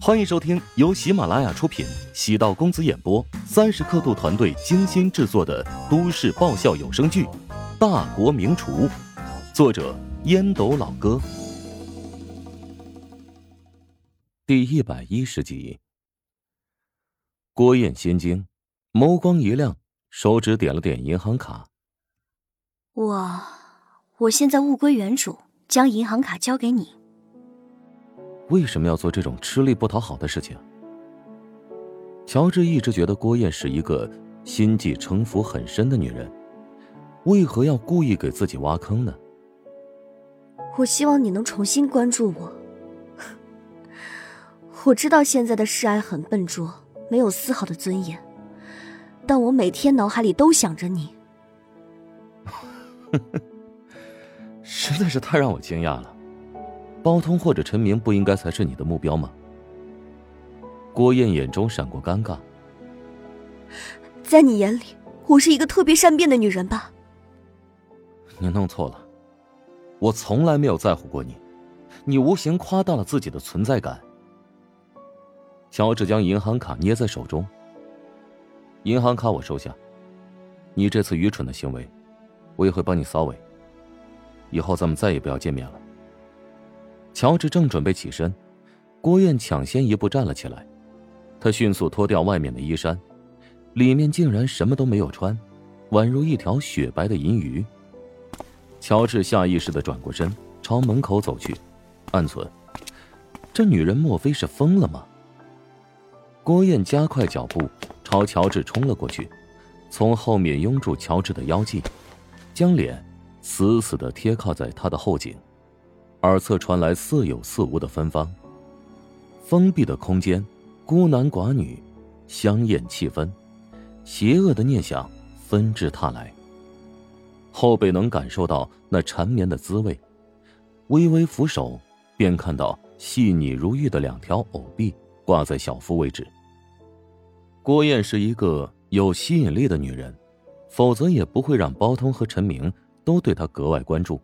欢迎收听由喜马拉雅出品、喜道公子演播、三十刻度团队精心制作的都市爆笑有声剧《大国名厨》，作者烟斗老哥，第一百一十集。郭燕心惊，眸光一亮，手指点了点银行卡。我，我现在物归原主，将银行卡交给你。为什么要做这种吃力不讨好的事情？乔治一直觉得郭燕是一个心计城府很深的女人，为何要故意给自己挖坑呢？我希望你能重新关注我。我知道现在的示爱很笨拙，没有丝毫的尊严，但我每天脑海里都想着你。实在是太让我惊讶了。包通或者陈明不应该才是你的目标吗？郭燕眼中闪过尴尬。在你眼里，我是一个特别善变的女人吧？你弄错了，我从来没有在乎过你，你无形夸大了自己的存在感。乔治将银行卡捏在手中。银行卡我收下，你这次愚蠢的行为，我也会帮你扫尾。以后咱们再也不要见面了。乔治正准备起身，郭燕抢先一步站了起来。他迅速脱掉外面的衣衫，里面竟然什么都没有穿，宛如一条雪白的银鱼。乔治下意识的转过身，朝门口走去，暗存：这女人莫非是疯了吗？郭燕加快脚步朝乔治冲了过去，从后面拥住乔治的腰际，将脸死死的贴靠在他的后颈。耳侧传来似有似无的芬芳。封闭的空间，孤男寡女，香艳气氛，邪恶的念想纷至沓来。后背能感受到那缠绵的滋味，微微扶手，便看到细腻如玉的两条藕臂挂在小腹位置。郭燕是一个有吸引力的女人，否则也不会让包通和陈明都对她格外关注。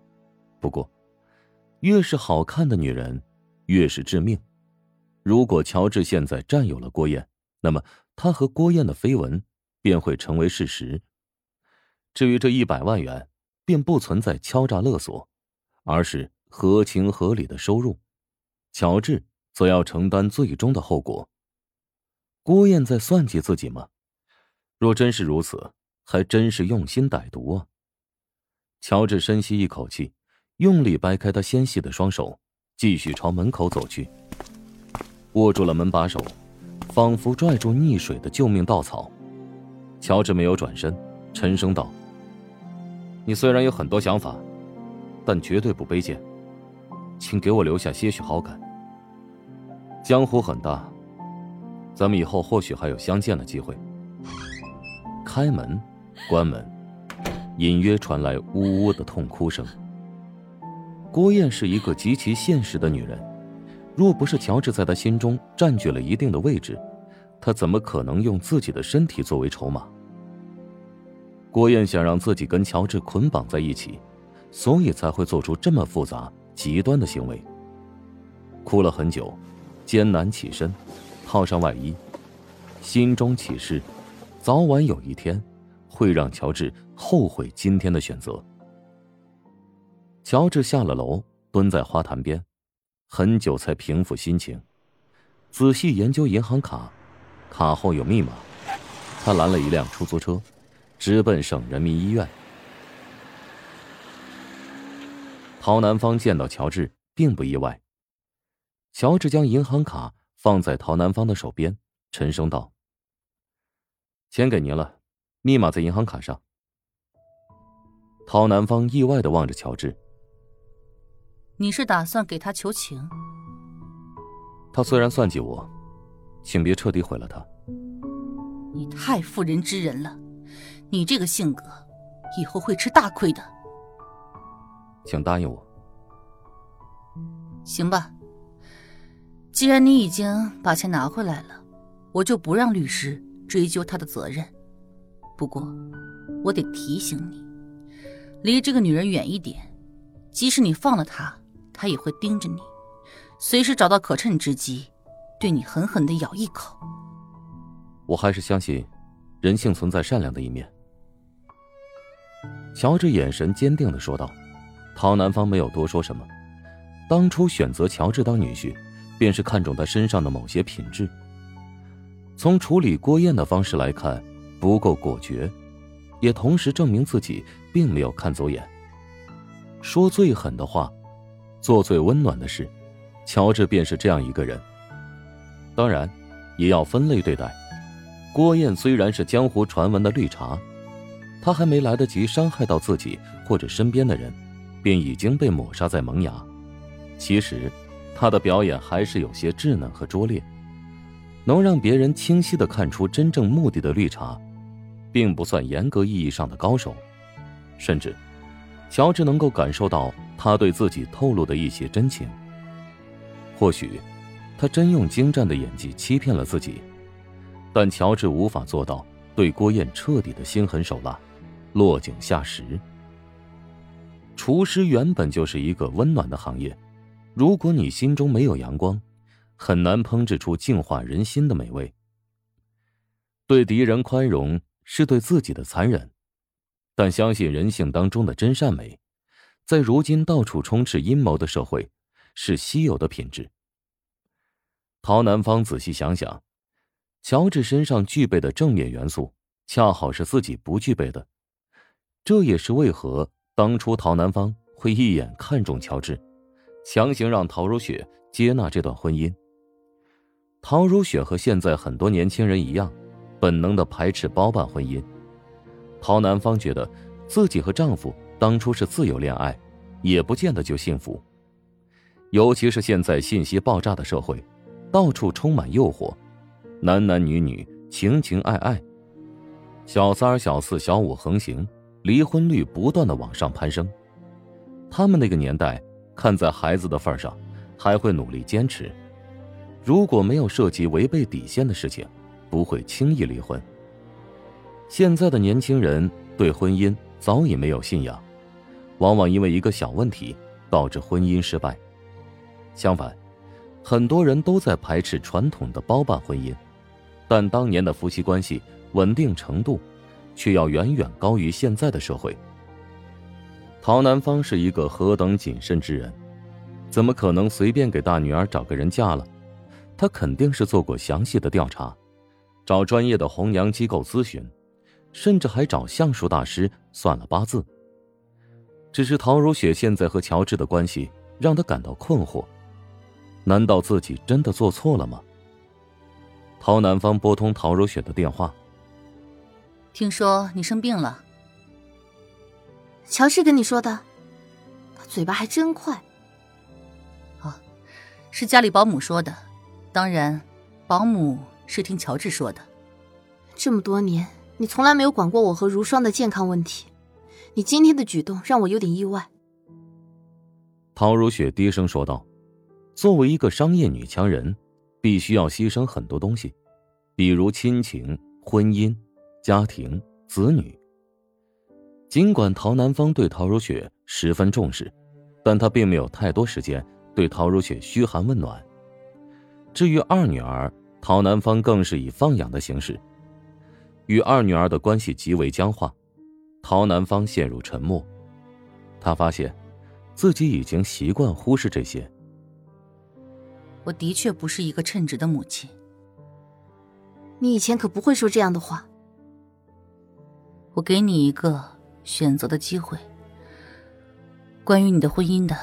不过。越是好看的女人，越是致命。如果乔治现在占有了郭燕，那么他和郭燕的绯闻便会成为事实。至于这一百万元，便不存在敲诈勒索，而是合情合理的收入。乔治则要承担最终的后果。郭燕在算计自己吗？若真是如此，还真是用心歹毒啊！乔治深吸一口气。用力掰开他纤细的双手，继续朝门口走去。握住了门把手，仿佛拽住溺水的救命稻草。乔治没有转身，沉声道：“你虽然有很多想法，但绝对不卑贱，请给我留下些许好感。江湖很大，咱们以后或许还有相见的机会。”开门，关门，隐约传来呜呜的痛哭声。郭燕是一个极其现实的女人，若不是乔治在她心中占据了一定的位置，她怎么可能用自己的身体作为筹码？郭燕想让自己跟乔治捆绑在一起，所以才会做出这么复杂、极端的行为。哭了很久，艰难起身，套上外衣，心中起誓，早晚有一天，会让乔治后悔今天的选择。乔治下了楼，蹲在花坛边，很久才平复心情，仔细研究银行卡，卡后有密码。他拦了一辆出租车，直奔省人民医院。陶南方见到乔治，并不意外。乔治将银行卡放在陶南方的手边，沉声道：“钱给您了，密码在银行卡上。”陶南方意外的望着乔治。你是打算给他求情？他虽然算计我，请别彻底毁了他。你太妇人之仁了，你这个性格，以后会吃大亏的。请答应我。行吧。既然你已经把钱拿回来了，我就不让律师追究他的责任。不过，我得提醒你，离这个女人远一点。即使你放了她。他也会盯着你，随时找到可趁之机，对你狠狠的咬一口。我还是相信，人性存在善良的一面。乔治眼神坚定的说道。陶南方没有多说什么，当初选择乔治当女婿，便是看中他身上的某些品质。从处理郭燕的方式来看，不够果决，也同时证明自己并没有看走眼。说最狠的话，做最温暖的事，乔治便是这样一个人。当然，也要分类对待。郭燕虽然是江湖传闻的绿茶，她还没来得及伤害到自己或者身边的人，便已经被抹杀在萌芽。其实，她的表演还是有些稚嫩和拙劣，能让别人清晰的看出真正目的的绿茶，并不算严格意义上的高手。甚至，乔治能够感受到他对自己透露的一些真情。或许，他真用精湛的演技欺骗了自己。但乔治无法做到对郭燕彻底的心狠手辣，落井下石。厨师原本就是一个温暖的行业，如果你心中没有阳光，很难烹制出净化人心的美味。对敌人宽容是对自己的残忍，但相信人性当中的真善美，在如今到处充斥阴谋的社会，是稀有的品质。陶南方仔细想想。乔治身上具备的正面元素，恰好是自己不具备的，这也是为何当初陶南方会一眼看中乔治，强行让陶如雪接纳这段婚姻。陶如雪和现在很多年轻人一样，本能的排斥包办婚姻。陶南方觉得自己和丈夫当初是自由恋爱，也不见得就幸福，尤其是现在信息爆炸的社会，到处充满诱惑。男男女女情情爱爱，小三儿、小四、小五横行，离婚率不断的往上攀升。他们那个年代，看在孩子的份上，还会努力坚持。如果没有涉及违背底线的事情，不会轻易离婚。现在的年轻人对婚姻早已没有信仰，往往因为一个小问题导致婚姻失败。相反，很多人都在排斥传统的包办婚姻。但当年的夫妻关系稳定程度，却要远远高于现在的社会。陶南方是一个何等谨慎之人，怎么可能随便给大女儿找个人嫁了？他肯定是做过详细的调查，找专业的红娘机构咨询，甚至还找相术大师算了八字。只是陶如雪现在和乔治的关系让他感到困惑，难道自己真的做错了吗？陶南方拨通陶如雪的电话。听说你生病了。乔治跟你说的，他嘴巴还真快。啊，是家里保姆说的，当然，保姆是听乔治说的。这么多年，你从来没有管过我和如霜的健康问题，你今天的举动让我有点意外。陶如雪低声说道：“作为一个商业女强人。”必须要牺牲很多东西，比如亲情、婚姻、家庭、子女。尽管陶南方对陶如雪十分重视，但他并没有太多时间对陶如雪嘘寒问暖。至于二女儿，陶南方更是以放养的形式，与二女儿的关系极为僵化。陶南方陷入沉默，他发现，自己已经习惯忽视这些。我的确不是一个称职的母亲。你以前可不会说这样的话。我给你一个选择的机会。关于你的婚姻的，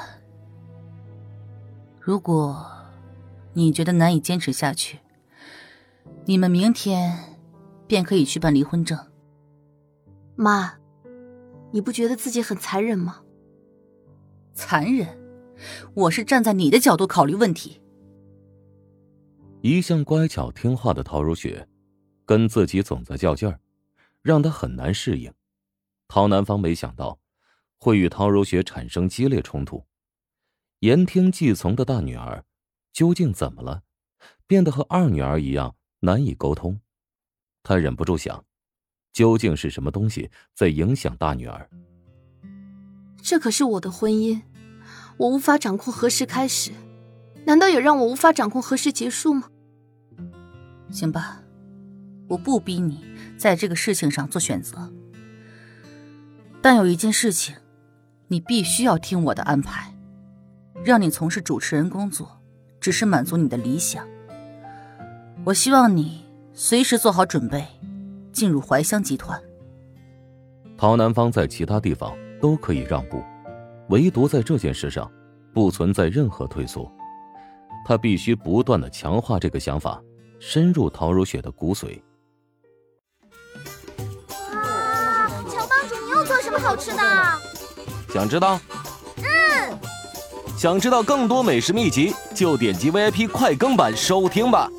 如果你觉得难以坚持下去，你们明天便可以去办离婚证。妈，你不觉得自己很残忍吗？残忍？我是站在你的角度考虑问题。一向乖巧听话的陶如雪，跟自己总在较劲儿，让她很难适应。陶南方没想到，会与陶如雪产生激烈冲突。言听计从的大女儿，究竟怎么了，变得和二女儿一样难以沟通？他忍不住想，究竟是什么东西在影响大女儿？这可是我的婚姻，我无法掌控何时开始。难道也让我无法掌控何时结束吗？行吧，我不逼你在这个事情上做选择，但有一件事情，你必须要听我的安排。让你从事主持人工作，只是满足你的理想。我希望你随时做好准备，进入怀香集团。陶南方在其他地方都可以让步，唯独在这件事上，不存在任何退缩。他必须不断的强化这个想法，深入陶如雪的骨髓。哇，乔帮主，你又做什么好吃的？想知道？嗯。想知道更多美食秘籍，就点击 VIP 快更版收听吧。